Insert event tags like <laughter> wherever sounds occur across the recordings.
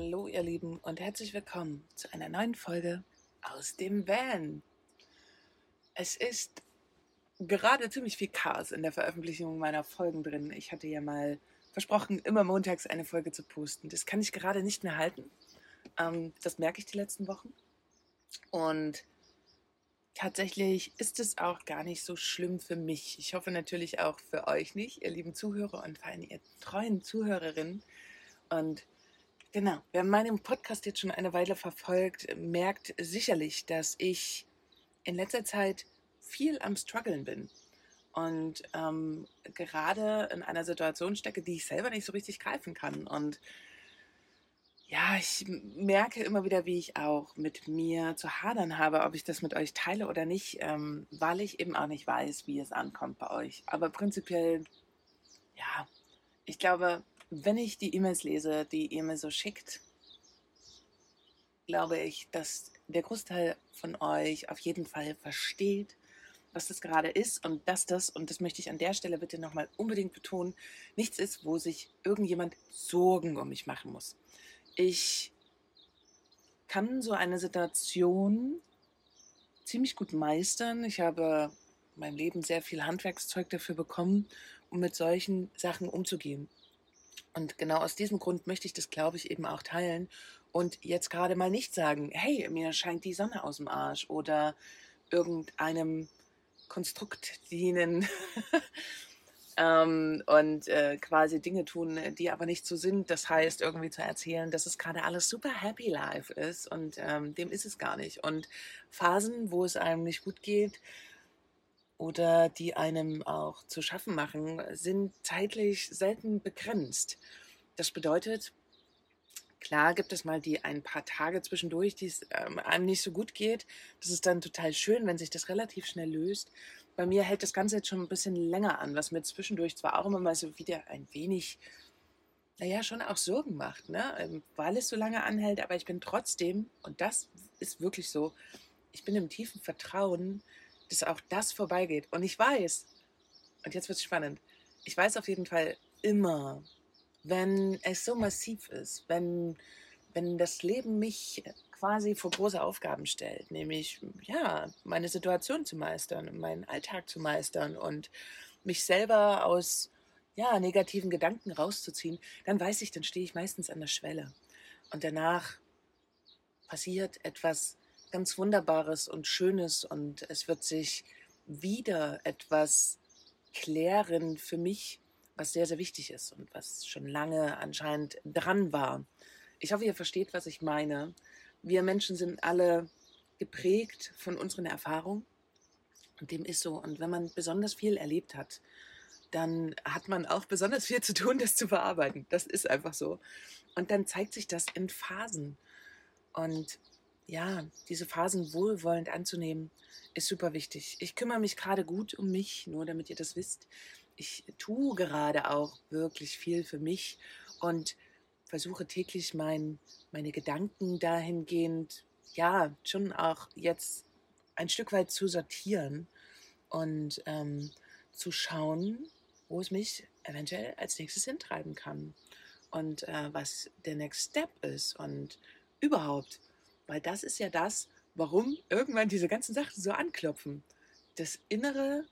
Hallo ihr Lieben und herzlich willkommen zu einer neuen Folge aus dem Van. Es ist gerade ziemlich viel Chaos in der Veröffentlichung meiner Folgen drin. Ich hatte ja mal versprochen, immer montags eine Folge zu posten. Das kann ich gerade nicht mehr halten. Ähm, das merke ich die letzten Wochen. Und tatsächlich ist es auch gar nicht so schlimm für mich. Ich hoffe natürlich auch für euch nicht, ihr lieben Zuhörer und vor allem ihr treuen Zuhörerinnen. Und genau, wer meinen Podcast jetzt schon eine Weile verfolgt, merkt sicherlich, dass ich in letzter Zeit viel am Struggeln bin und ähm, gerade in einer Situation stecke, die ich selber nicht so richtig greifen kann. Und ja, ich merke immer wieder, wie ich auch mit mir zu hadern habe, ob ich das mit euch teile oder nicht, ähm, weil ich eben auch nicht weiß, wie es ankommt bei euch. Aber prinzipiell, ja, ich glaube, wenn ich die E-Mails lese, die ihr mir so schickt, glaube ich, dass der Großteil von euch auf jeden Fall versteht, was das gerade ist und dass das, und das möchte ich an der Stelle bitte nochmal unbedingt betonen, nichts ist, wo sich irgendjemand Sorgen um mich machen muss. Ich kann so eine Situation ziemlich gut meistern. Ich habe mein Leben sehr viel Handwerkszeug dafür bekommen, um mit solchen Sachen umzugehen. Und genau aus diesem Grund möchte ich das, glaube ich, eben auch teilen und jetzt gerade mal nicht sagen, hey, mir scheint die Sonne aus dem Arsch oder irgendeinem Konstrukt dienen <laughs> ähm, und äh, quasi Dinge tun, die aber nicht so sind. Das heißt, irgendwie zu erzählen, dass es gerade alles super happy life ist und ähm, dem ist es gar nicht. Und Phasen, wo es einem nicht gut geht, oder die einem auch zu schaffen machen, sind zeitlich selten begrenzt. Das bedeutet, klar gibt es mal die ein paar Tage zwischendurch, die es ähm, einem nicht so gut geht. Das ist dann total schön, wenn sich das relativ schnell löst. Bei mir hält das Ganze jetzt schon ein bisschen länger an, was mir zwischendurch zwar auch immer mal so wieder ein wenig, naja, schon auch Sorgen macht, ne? Ähm, weil es so lange anhält, aber ich bin trotzdem, und das ist wirklich so, ich bin im tiefen Vertrauen, dass auch das vorbeigeht. Und ich weiß, und jetzt wird es spannend, ich weiß auf jeden Fall immer, wenn es so massiv ist, wenn, wenn das Leben mich quasi vor große Aufgaben stellt, nämlich ja, meine Situation zu meistern, meinen Alltag zu meistern und mich selber aus ja, negativen Gedanken rauszuziehen, dann weiß ich, dann stehe ich meistens an der Schwelle. Und danach passiert etwas ganz Wunderbares und Schönes und es wird sich wieder etwas klären für mich, was sehr, sehr wichtig ist und was schon lange anscheinend dran war. Ich hoffe, ihr versteht, was ich meine. Wir Menschen sind alle geprägt von unseren Erfahrungen und dem ist so. Und wenn man besonders viel erlebt hat, dann hat man auch besonders viel zu tun, das zu verarbeiten. Das ist einfach so. Und dann zeigt sich das in Phasen. Und ja, diese Phasen wohlwollend anzunehmen, ist super wichtig. Ich kümmere mich gerade gut um mich, nur damit ihr das wisst. Ich tue gerade auch wirklich viel für mich und versuche täglich mein, meine Gedanken dahingehend, ja, schon auch jetzt ein Stück weit zu sortieren und ähm, zu schauen, wo es mich eventuell als nächstes hintreiben kann und äh, was der Next Step ist und überhaupt weil das ist ja das, warum irgendwann diese ganzen Sachen so anklopfen. Das Innere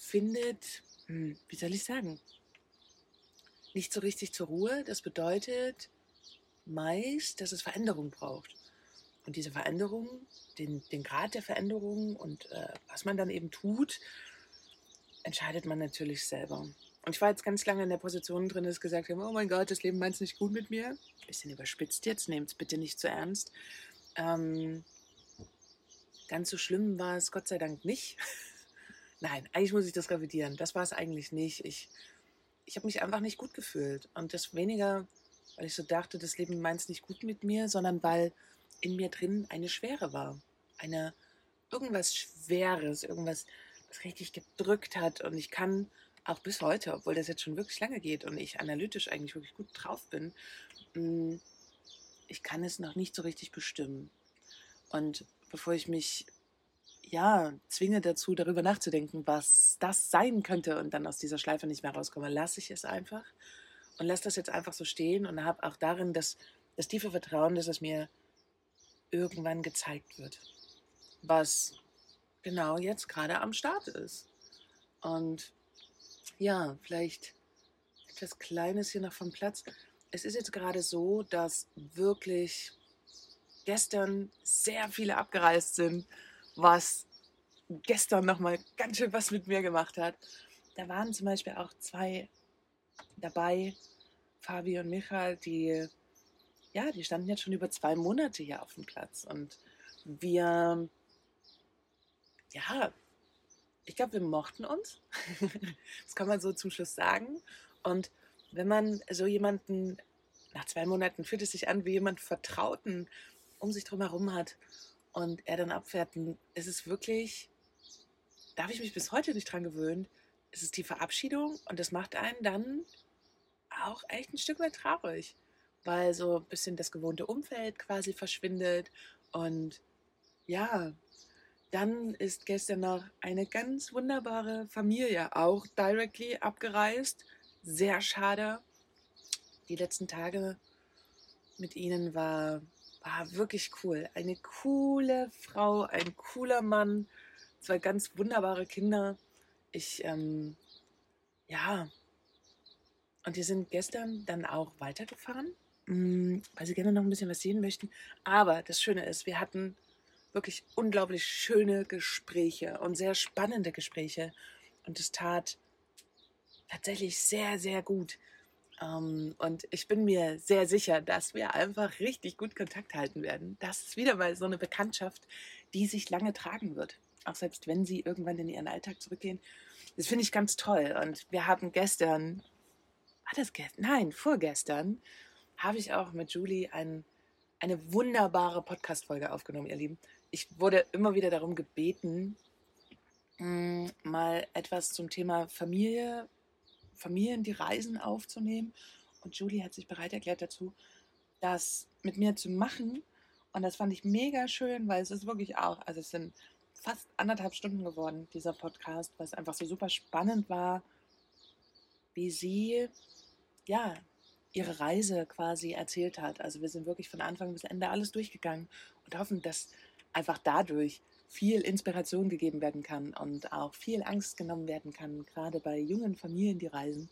findet, hm, wie soll ich sagen, nicht so richtig zur Ruhe. Das bedeutet meist, dass es Veränderung braucht. Und diese Veränderung, den, den Grad der Veränderung und äh, was man dann eben tut, entscheidet man natürlich selber. Und ich war jetzt ganz lange in der Position drin, dass gesagt haben, oh mein Gott, das Leben meint es nicht gut mit mir. Bisschen überspitzt jetzt, nehmt es bitte nicht zu ernst. Ähm, ganz so schlimm war es Gott sei Dank nicht. <laughs> Nein, eigentlich muss ich das revidieren. Das war es eigentlich nicht. Ich, ich habe mich einfach nicht gut gefühlt. Und das weniger, weil ich so dachte, das Leben meint es nicht gut mit mir, sondern weil in mir drin eine Schwere war. Eine, irgendwas Schweres, irgendwas, was richtig gedrückt hat. Und ich kann auch bis heute, obwohl das jetzt schon wirklich lange geht und ich analytisch eigentlich wirklich gut drauf bin, mm, ich kann es noch nicht so richtig bestimmen. Und bevor ich mich ja zwinge dazu, darüber nachzudenken, was das sein könnte und dann aus dieser Schleife nicht mehr rauskomme, lasse ich es einfach und lasse das jetzt einfach so stehen und habe auch darin das das tiefe Vertrauen, dass es mir irgendwann gezeigt wird, was genau jetzt gerade am Start ist. Und ja, vielleicht etwas Kleines hier noch vom Platz. Es ist jetzt gerade so, dass wirklich gestern sehr viele abgereist sind, was gestern nochmal ganz schön was mit mir gemacht hat. Da waren zum Beispiel auch zwei dabei, Fabi und Michael, die, ja, die standen jetzt schon über zwei Monate hier auf dem Platz. Und wir, ja, ich glaube, wir mochten uns. <laughs> das kann man so zum Schluss sagen. Und wenn man so jemanden, nach zwei Monaten fühlt es sich an, wie jemand Vertrauten um sich drum herum hat und er dann abfährt, ist es wirklich, darf ich mich bis heute nicht dran gewöhnen, ist die Verabschiedung und das macht einen dann auch echt ein Stück weit traurig, weil so ein bisschen das gewohnte Umfeld quasi verschwindet und ja, dann ist gestern noch eine ganz wunderbare Familie auch directly abgereist. Sehr schade. Die letzten Tage mit ihnen war, war wirklich cool. Eine coole Frau, ein cooler Mann, zwei ganz wunderbare Kinder. Ich, ähm, ja, und wir sind gestern dann auch weitergefahren, mm, weil sie gerne noch ein bisschen was sehen möchten. Aber das Schöne ist, wir hatten wirklich unglaublich schöne Gespräche und sehr spannende Gespräche. Und es tat tatsächlich sehr, sehr gut. Ähm, und ich bin mir sehr sicher, dass wir einfach richtig gut Kontakt halten werden. Das ist wieder mal so eine Bekanntschaft, die sich lange tragen wird. Auch selbst wenn sie irgendwann in ihren Alltag zurückgehen. Das finde ich ganz toll. Und wir haben gestern war das gestern? Nein, vorgestern habe ich auch mit Julie ein, eine wunderbare Podcast-Folge aufgenommen, ihr Lieben. Ich wurde immer wieder darum gebeten, mh, mm, mal etwas zum Thema Familie, Familien, die Reisen aufzunehmen. Und Julie hat sich bereit erklärt dazu, das mit mir zu machen. Und das fand ich mega schön, weil es ist wirklich auch, also es sind fast anderthalb Stunden geworden, dieser Podcast, es einfach so super spannend war, wie sie ja, ihre Reise quasi erzählt hat. Also wir sind wirklich von Anfang bis Ende alles durchgegangen und hoffen, dass einfach dadurch viel Inspiration gegeben werden kann und auch viel Angst genommen werden kann, gerade bei jungen Familien, die reisen.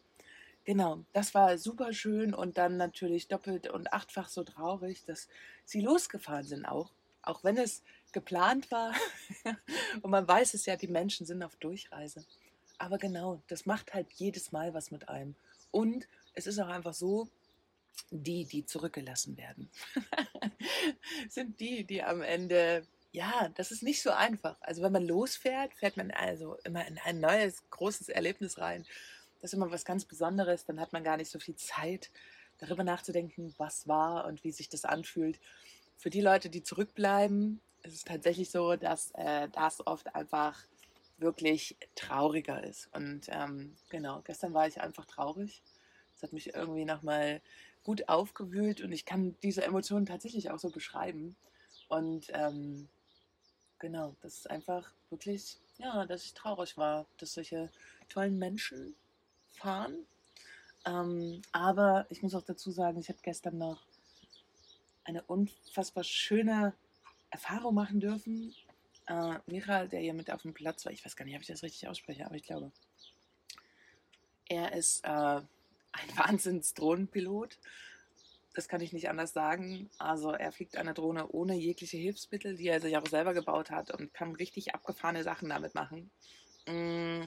Genau, das war super schön und dann natürlich doppelt und achtfach so traurig, dass sie losgefahren sind auch, auch wenn es geplant war. <laughs> und man weiß es ja, die Menschen sind auf Durchreise. Aber genau, das macht halt jedes Mal was mit einem. Und es ist auch einfach so, die, die zurückgelassen werden, <laughs> sind die, die am Ende, ja, das ist nicht so einfach. Also wenn man losfährt, fährt man also immer in ein neues, großes Erlebnis rein. Das ist immer was ganz Besonderes. Dann hat man gar nicht so viel Zeit, darüber nachzudenken, was war und wie sich das anfühlt. Für die Leute, die zurückbleiben, ist es tatsächlich so, dass äh, das oft einfach wirklich trauriger ist. Und ähm, genau, gestern war ich einfach traurig das hat mich irgendwie nochmal gut aufgewühlt und ich kann diese Emotionen tatsächlich auch so beschreiben. Und ähm, genau, das ist einfach wirklich, ja, dass ich traurig war, dass solche tollen Menschen fahren. Ähm, aber ich muss auch dazu sagen, ich habe gestern noch eine unfassbar schöne Erfahrung machen dürfen. Äh, Michael, der hier mit auf dem Platz war, ich weiß gar nicht, ob ich das richtig ausspreche, aber ich glaube, er ist äh, ein <laughs> Wahnsinns-Drohnenpilot. Das kann ich nicht anders sagen. Also er fliegt eine Drohne ohne jegliche Hilfsmittel, die er sich auch selber gebaut hat und kann richtig abgefahrene Sachen damit machen. Mm,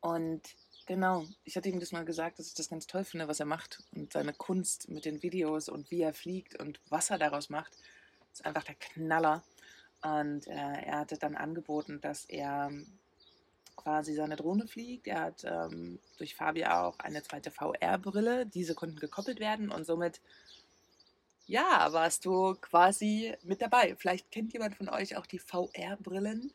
und genau, ich hatte ihm das mal gesagt, dass ich das ganz toll finde, was er macht und seine Kunst mit den Videos und wie er fliegt und was er daraus macht, ist einfach der Knaller. Und äh, er hatte dann angeboten, dass er quasi seine Drohne fliegt. Er hat ähm, durch Fabia auch eine zweite VR-Brille. Diese konnten gekoppelt werden und somit, ja, warst du quasi mit dabei. Vielleicht kennt jemand von euch auch die VR-Brillen.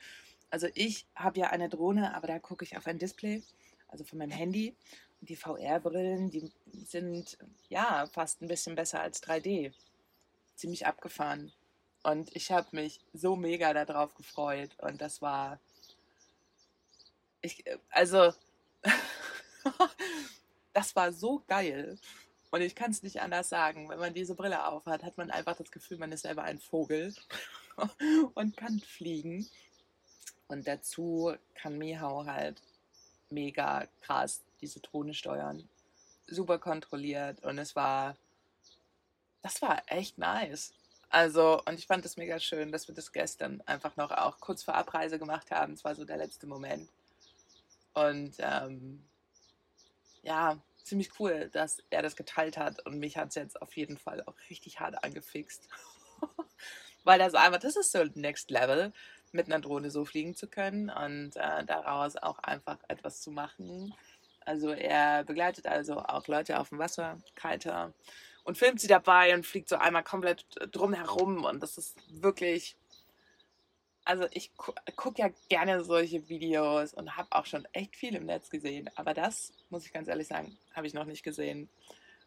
Also ich habe ja eine Drohne, aber da gucke ich auf ein Display, also von meinem Handy. Und die VR-Brillen, die sind ja fast ein bisschen besser als 3D. Ziemlich abgefahren. Und ich habe mich so mega darauf gefreut. Und das war ich, äh, also, <laughs> das war so geil. Und ich kann es nicht anders sagen. Wenn man diese Brille aufhat, hat man einfach das Gefühl, man ist selber ein Vogel <laughs> und kann fliegen. Und dazu kann Mihau halt mega krass diese Drohne steuern. Super kontrolliert und es war, das war echt nice. Also, und ich fand es mega schön, dass wir das gestern einfach noch auch kurz vor Abreise gemacht haben. Es war so der letzte Moment. Und ähm, ja, ziemlich cool, dass er das geteilt hat. Und mich hat es jetzt auf jeden Fall auch richtig hart angefixt. <laughs> Weil das einfach, das ist so Next Level, mit einer Drohne so fliegen zu können und äh, daraus auch einfach etwas zu machen. Also er begleitet also auch Leute auf dem Wasser, Kiter, und filmt sie dabei und fliegt so einmal komplett drumherum. Und das ist wirklich. Also ich gu gucke ja gerne solche Videos und habe auch schon echt viel im Netz gesehen. Aber das, muss ich ganz ehrlich sagen, habe ich noch nicht gesehen.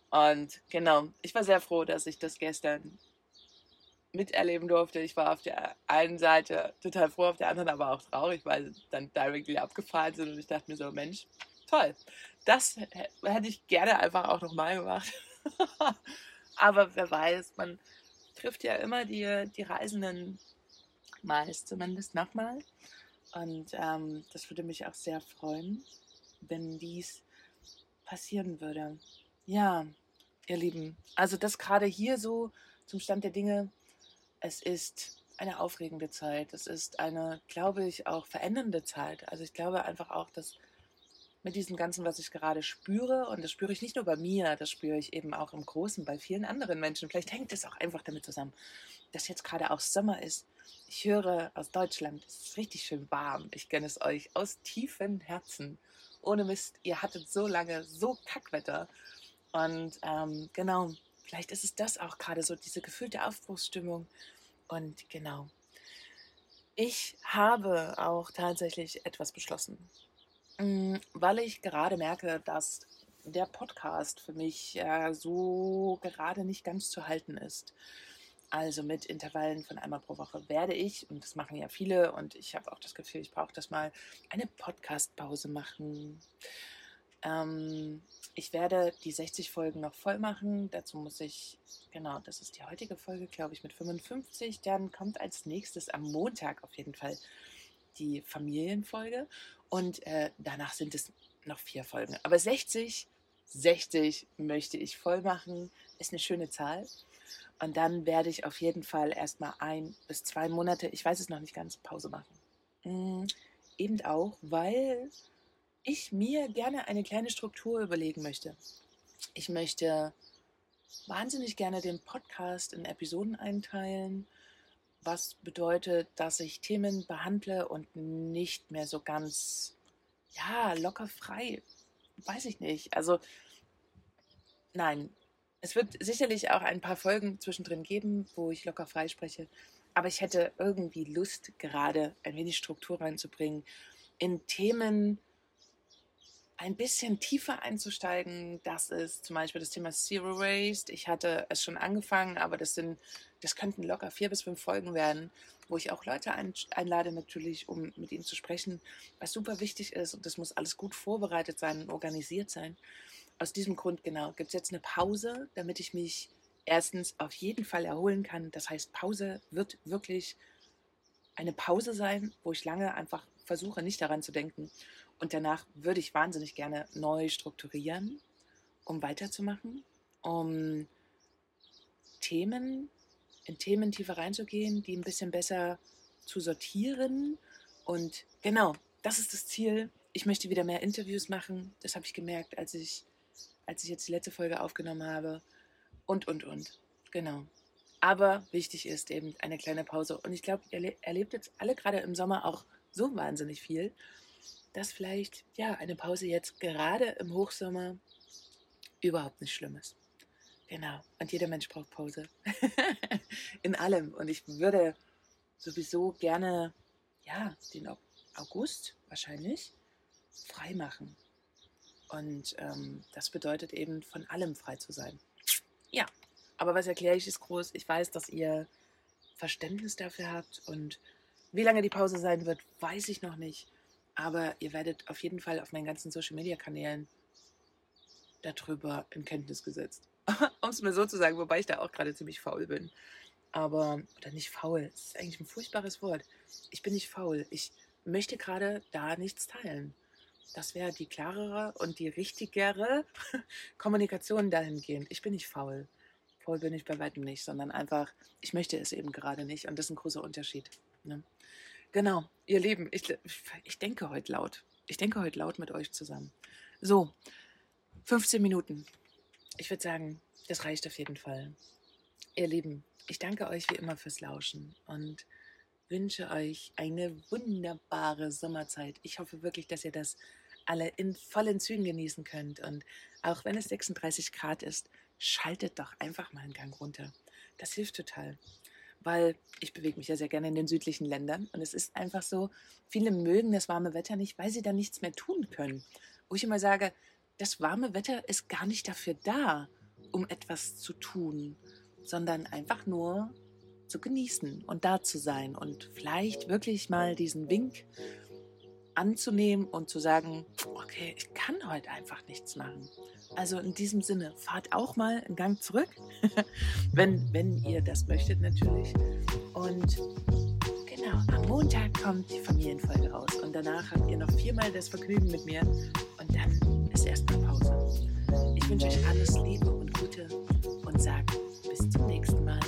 Und genau, ich war sehr froh, dass ich das gestern miterleben durfte. Ich war auf der einen Seite total froh, auf der anderen aber auch traurig, weil sie dann directly abgefahren sind und ich dachte mir so, Mensch, toll. Das hätte ich gerne einfach auch nochmal gemacht. <laughs> Aber wer weiß, man trifft ja immer die, die Reisenden meist zumindest nochmal. Und ähm, das würde mich auch sehr freuen, wenn dies passieren würde. Ja, ihr Lieben, also das gerade hier so zum Stand der Dinge, es ist eine aufregende Zeit. Es ist eine, glaube ich, auch verändernde Zeit. Also ich glaube einfach auch, dass mit diesem Ganzen, was ich gerade spüre. Und das spüre ich nicht nur bei mir, das spüre ich eben auch im Großen bei vielen anderen Menschen. Vielleicht hängt es auch einfach damit zusammen, dass jetzt gerade auch Sommer ist. Ich höre aus Deutschland, es ist richtig schön warm. Ich gönne es euch aus tiefem Herzen. Ohne Mist, ihr hattet so lange so Kackwetter. Und ähm, genau, vielleicht ist es das auch gerade so, diese gefühlte Aufbruchsstimmung. Und genau, ich habe auch tatsächlich etwas beschlossen. Mm, weil ich gerade merke, dass der Podcast für mich äh, so gerade nicht ganz zu halten ist. Also mit Intervallen von einmal pro Woche werde ich, und das machen ja viele, und ich habe auch das Gefühl, ich brauche das mal, eine Podcast-Pause machen. Ähm, ich werde die 60 Folgen noch voll machen. Dazu muss ich, genau, das ist die heutige Folge, glaube ich, mit 55. Dann kommt als nächstes am Montag auf jeden Fall die Familienfolge. Und äh, danach sind es noch vier Folgen. Aber 60, 60 möchte ich voll machen. Ist eine schöne Zahl. Und dann werde ich auf jeden Fall erstmal ein bis zwei Monate, ich weiß es noch nicht ganz, Pause machen. Mhm. Eben auch, weil ich mir gerne eine kleine Struktur überlegen möchte. Ich möchte wahnsinnig gerne den Podcast in Episoden einteilen was bedeutet, dass ich Themen behandle und nicht mehr so ganz, ja, locker frei. Weiß ich nicht. Also, nein. Es wird sicherlich auch ein paar Folgen zwischendrin geben, wo ich locker frei spreche. Aber ich hätte irgendwie Lust, gerade ein wenig Struktur reinzubringen in Themen, ein bisschen tiefer einzusteigen. Das ist zum Beispiel das Thema Zero Waste. Ich hatte es schon angefangen, aber das sind, das könnten locker vier bis fünf Folgen werden, wo ich auch Leute ein, einlade, natürlich, um mit ihnen zu sprechen, was super wichtig ist. Und das muss alles gut vorbereitet sein und organisiert sein. Aus diesem Grund, genau, gibt es jetzt eine Pause, damit ich mich erstens auf jeden Fall erholen kann. Das heißt, Pause wird wirklich eine Pause sein, wo ich lange einfach versuche, nicht daran zu denken und danach würde ich wahnsinnig gerne neu strukturieren, um weiterzumachen, um Themen, in Themen tiefer reinzugehen, die ein bisschen besser zu sortieren. Und genau, das ist das Ziel. Ich möchte wieder mehr Interviews machen. Das habe ich gemerkt, als ich, als ich jetzt die letzte Folge aufgenommen habe. Und, und, und. Genau. Aber wichtig ist eben eine kleine Pause. Und ich glaube, ihr erlebt jetzt alle gerade im Sommer auch so wahnsinnig viel dass vielleicht ja eine Pause jetzt gerade im Hochsommer überhaupt nicht schlimm ist. Genau. Und jeder Mensch braucht Pause. <laughs> In allem. Und ich würde sowieso gerne, ja, den August wahrscheinlich frei machen. Und ähm, das bedeutet eben, von allem frei zu sein. Ja, aber was erkläre ich ist groß. Ich weiß, dass ihr Verständnis dafür habt. Und wie lange die Pause sein wird, weiß ich noch nicht. Aber ihr werdet auf jeden Fall auf meinen ganzen Social-Media-Kanälen darüber in Kenntnis gesetzt. um es mal so zu sagen, wobei ich da auch gerade ziemlich faul bin. Aber, oder nicht faul, das ist eigentlich ein furchtbares Wort. Ich bin nicht faul. Ich möchte gerade da nichts teilen. Das wäre die klarere und die richtigere <laughs> Kommunikation dahingehend. Ich bin nicht faul. Faul bin ich bei weitem nicht, sondern einfach, ich möchte es eben gerade nicht. Und das ist ein großer Unterschied. Ne? Genau, ihr Lieben, ich, ich denke heute laut. Ich denke heute laut mit euch zusammen. So, 15 Minuten. Ich würde sagen, das reicht auf jeden Fall. Ihr Lieben, ich danke euch wie immer fürs Lauschen und wünsche euch eine wunderbare Sommerzeit. Ich hoffe wirklich, dass ihr das alle in vollen Zügen genießen könnt. Und auch wenn es 36 Grad ist, schaltet doch einfach mal einen Gang runter. Das hilft total. Weil ich bewege mich ja sehr gerne in den südlichen Ländern und es ist einfach so, viele mögen das warme Wetter nicht, weil sie da nichts mehr tun können. Wo ich immer sage, das warme Wetter ist gar nicht dafür da, um etwas zu tun, sondern einfach nur zu genießen und da zu sein und vielleicht wirklich mal diesen Wink anzunehmen und zu sagen, okay, ich kann heute einfach nichts machen. Also in diesem Sinne, fahrt auch mal einen Gang zurück, <laughs> wenn, wenn ihr das möchtet natürlich. Und genau, am Montag kommt die Familienfolge raus und danach habt ihr noch viermal das Vergnügen mit mir und dann ist erstmal Pause. Ich wünsche euch alles Liebe und Gute und sage bis zum nächsten Mal.